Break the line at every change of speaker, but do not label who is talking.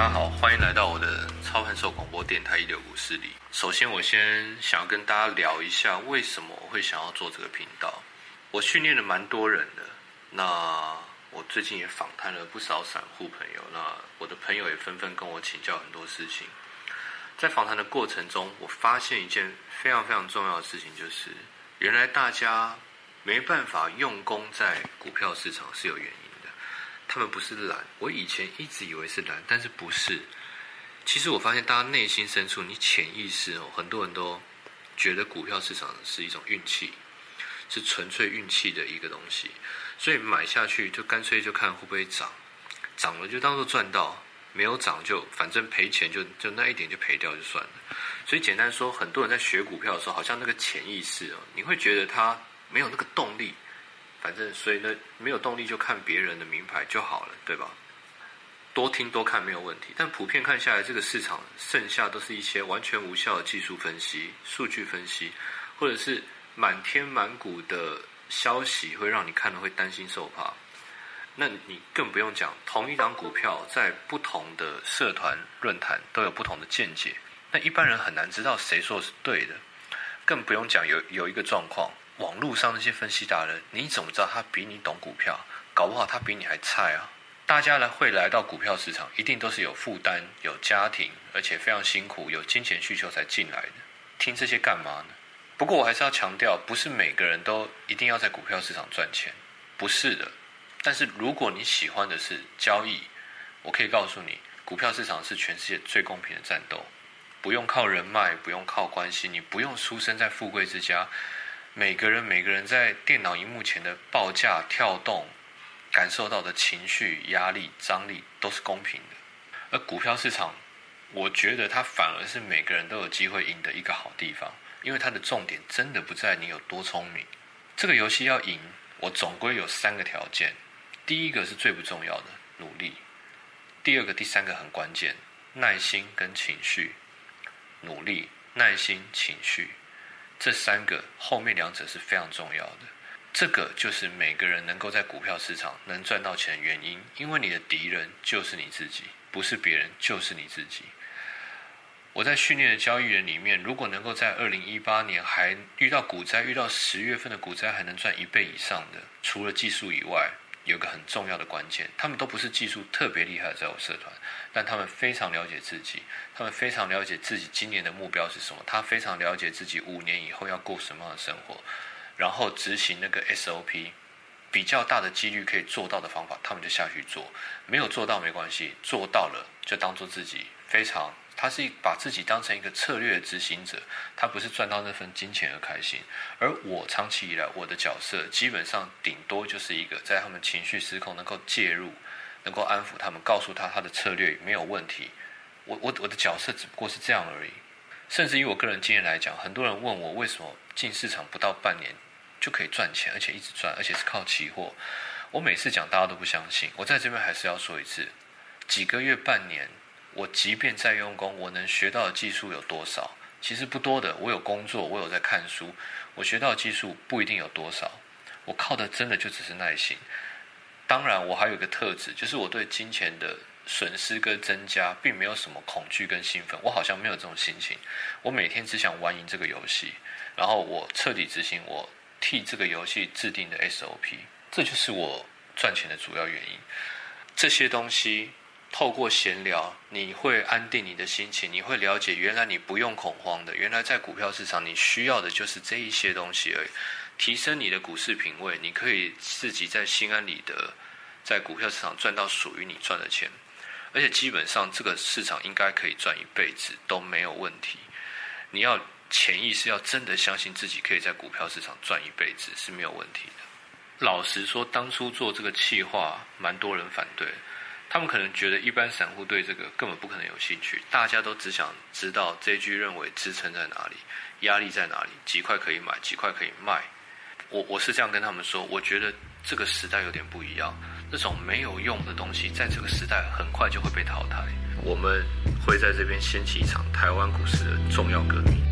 大家好，欢迎来到我的超函授广播电台一流股市里。首先，我先想要跟大家聊一下，为什么我会想要做这个频道。我训练了蛮多人的，那我最近也访谈了不少散户朋友，那我的朋友也纷纷跟我请教很多事情。在访谈的过程中，我发现一件非常非常重要的事情，就是原来大家没办法用功在股票市场是有原因。他们不是懒，我以前一直以为是懒，但是不是。其实我发现，大家内心深处，你潜意识哦，很多人都觉得股票市场是一种运气，是纯粹运气的一个东西，所以买下去就干脆就看会不会涨，涨了就当做赚到，没有涨就反正赔钱就就那一点就赔掉就算了。所以简单说，很多人在学股票的时候，好像那个潜意识哦，你会觉得他没有那个动力。反正，所以呢，没有动力就看别人的名牌就好了，对吧？多听多看没有问题，但普遍看下来，这个市场剩下都是一些完全无效的技术分析、数据分析，或者是满天满谷的消息，会让你看了会担心受怕。那你更不用讲，同一张股票在不同的社团论坛都有不同的见解，那一般人很难知道谁说的是对的。更不用讲，有有一个状况。网络上那些分析达人，你怎么知道他比你懂股票？搞不好他比你还菜啊！大家来会来到股票市场，一定都是有负担、有家庭，而且非常辛苦，有金钱需求才进来的。听这些干嘛呢？不过我还是要强调，不是每个人都一定要在股票市场赚钱，不是的。但是如果你喜欢的是交易，我可以告诉你，股票市场是全世界最公平的战斗，不用靠人脉，不用靠关系，你不用出生在富贵之家。每个人每个人在电脑荧幕前的报价跳动，感受到的情绪压力张力都是公平的。而股票市场，我觉得它反而是每个人都有机会赢的一个好地方，因为它的重点真的不在你有多聪明。这个游戏要赢，我总归有三个条件：第一个是最不重要的努力；第二个、第三个很关键，耐心跟情绪。努力、耐心、情绪。这三个后面两者是非常重要的，这个就是每个人能够在股票市场能赚到钱的原因，因为你的敌人就是你自己，不是别人就是你自己。我在训练的交易人里面，如果能够在二零一八年还遇到股灾，遇到十月份的股灾还能赚一倍以上的，除了技术以外。有个很重要的关键，他们都不是技术特别厉害的在我社团，但他们非常了解自己，他们非常了解自己今年的目标是什么，他非常了解自己五年以后要过什么样的生活，然后执行那个 SOP，比较大的几率可以做到的方法，他们就下去做，没有做到没关系，做到了就当做自己非常。他是把自己当成一个策略执行者，他不是赚到那份金钱而开心。而我长期以来，我的角色基本上顶多就是一个在他们情绪失控能够介入，能够安抚他们，告诉他他的策略没有问题。我我我的角色只不过是这样而已。甚至以我个人经验来讲，很多人问我为什么进市场不到半年就可以赚钱，而且一直赚，而且是靠期货。我每次讲大家都不相信，我在这边还是要说一次：几个月、半年。我即便再用功，我能学到的技术有多少？其实不多的。我有工作，我有在看书，我学到的技术不一定有多少。我靠的真的就只是耐心。当然，我还有一个特质，就是我对金钱的损失跟增加，并没有什么恐惧跟兴奋。我好像没有这种心情。我每天只想玩赢这个游戏，然后我彻底执行我替这个游戏制定的 SOP。这就是我赚钱的主要原因。这些东西。透过闲聊，你会安定你的心情，你会了解原来你不用恐慌的，原来在股票市场你需要的就是这一些东西而已，提升你的股市品味，你可以自己在心安理得，在股票市场赚到属于你赚的钱，而且基本上这个市场应该可以赚一辈子都没有问题。你要潜意识要真的相信自己可以在股票市场赚一辈子是没有问题的。老实说，当初做这个企划，蛮多人反对。他们可能觉得一般散户对这个根本不可能有兴趣，大家都只想知道这句认为支撑在哪里，压力在哪里，几块可以买，几块可以卖。我我是这样跟他们说，我觉得这个时代有点不一样，那种没有用的东西，在这个时代很快就会被淘汰。我们会在这边掀起一场台湾股市的重要革命。